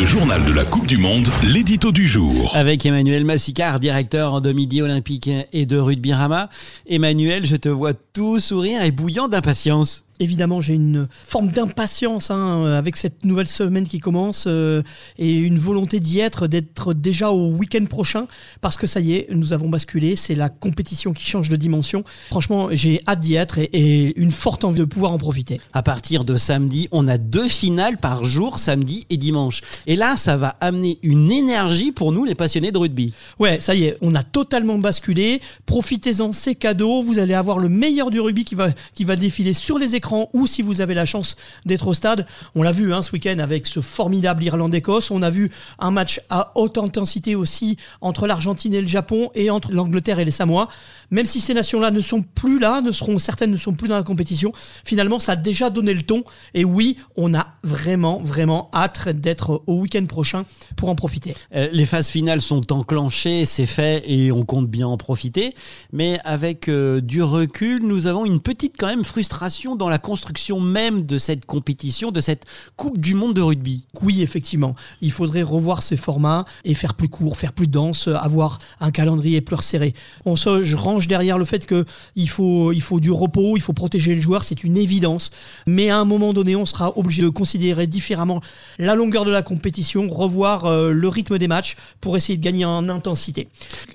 Le journal de la Coupe du Monde, l'édito du jour. Avec Emmanuel Massicard, directeur de Midi Olympique et de Rugby Rama. Emmanuel, je te vois tout sourire et bouillant d'impatience. Évidemment, j'ai une forme d'impatience hein, avec cette nouvelle semaine qui commence euh, et une volonté d'y être, d'être déjà au week-end prochain parce que ça y est, nous avons basculé. C'est la compétition qui change de dimension. Franchement, j'ai hâte d'y être et, et, une forte envie de pouvoir en profiter. À partir de samedi, on a deux finales par jour, samedi et dimanche. Et là, ça va amener une énergie pour nous, les passionnés de rugby. Ouais, ça y est, on a totalement basculé. Profitez-en, c'est cadeau. Vous allez avoir le meilleur du rugby qui va, qui défiler sur les écrans ou si vous avez la chance d'être au stade. On l'a vu hein, ce week-end avec ce formidable Irlande-Écosse. On a vu un match à haute intensité aussi entre l'Argentine et le Japon et entre l'Angleterre et les Samoa. Même si ces nations-là ne sont plus là, ne seront certaines ne sont plus dans la compétition, finalement ça a déjà donné le ton. Et oui, on a vraiment vraiment hâte d'être au week-end prochain pour en profiter. Euh, les phases finales sont enclenchées, c'est fait et on compte bien en profiter. Mais avec euh, du recul, nous avons une petite quand même frustration dans la construction même de cette compétition, de cette Coupe du Monde de rugby. Oui, effectivement. Il faudrait revoir ces formats et faire plus court, faire plus dense, avoir un calendrier plus resserré. On se, je range derrière le fait qu'il faut, il faut du repos, il faut protéger les joueurs, c'est une évidence. Mais à un moment donné, on sera obligé de considérer différemment la longueur de la compétition, revoir euh, le rythme des matchs pour essayer de gagner en intensité.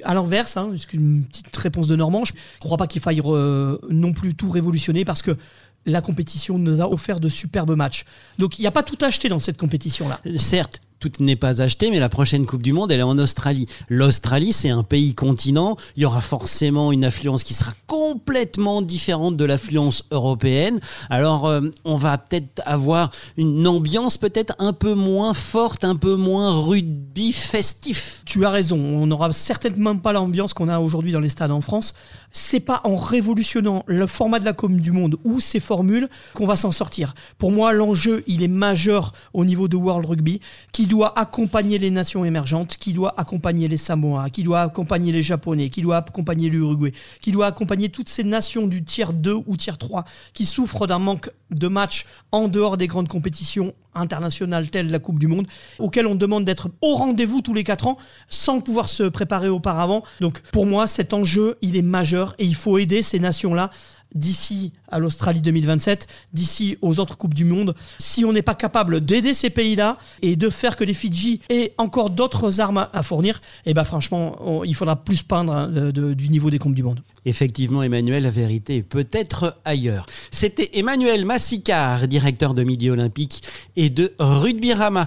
À l'inverse, hein, une petite réponse de Normand, je ne crois pas qu'il faille euh, non plus tout révolutionner parce que la compétition nous a offert de superbes matchs. Donc il n'y a pas tout acheté dans cette compétition-là. Certes, tout n'est pas acheté, mais la prochaine Coupe du Monde, elle est en Australie. L'Australie, c'est un pays continent. Il y aura forcément une affluence qui sera complètement différente de l'affluence européenne. Alors, euh, on va peut-être avoir une ambiance peut-être un peu moins forte, un peu moins rugby festif. Tu as raison. On n'aura certainement pas l'ambiance qu'on a aujourd'hui dans les stades en France. C'est pas en révolutionnant le format de la Coupe du Monde ou ses formules qu'on va s'en sortir. Pour moi, l'enjeu, il est majeur au niveau de World Rugby, qui doit accompagner les nations émergentes, qui doit accompagner les Samoa, qui doit accompagner les Japonais, qui doit accompagner l'Uruguay, qui doit accompagner toutes ces nations du tiers 2 ou tiers 3 qui souffrent d'un manque de matchs en dehors des grandes compétitions internationales telles la Coupe du Monde, auxquelles on demande d'être au rendez-vous tous les 4 ans sans pouvoir se préparer auparavant. Donc pour moi, cet enjeu, il est majeur et il faut aider ces nations-là d'ici à l'Australie 2027, d'ici aux autres Coupes du Monde, si on n'est pas capable d'aider ces pays-là et de faire que les Fidji aient encore d'autres armes à fournir, eh ben franchement, il faudra plus peindre hein, du niveau des Coupes du Monde. Effectivement, Emmanuel, la vérité peut-être ailleurs. C'était Emmanuel Massicard, directeur de Midi Olympique et de Rugby Rama.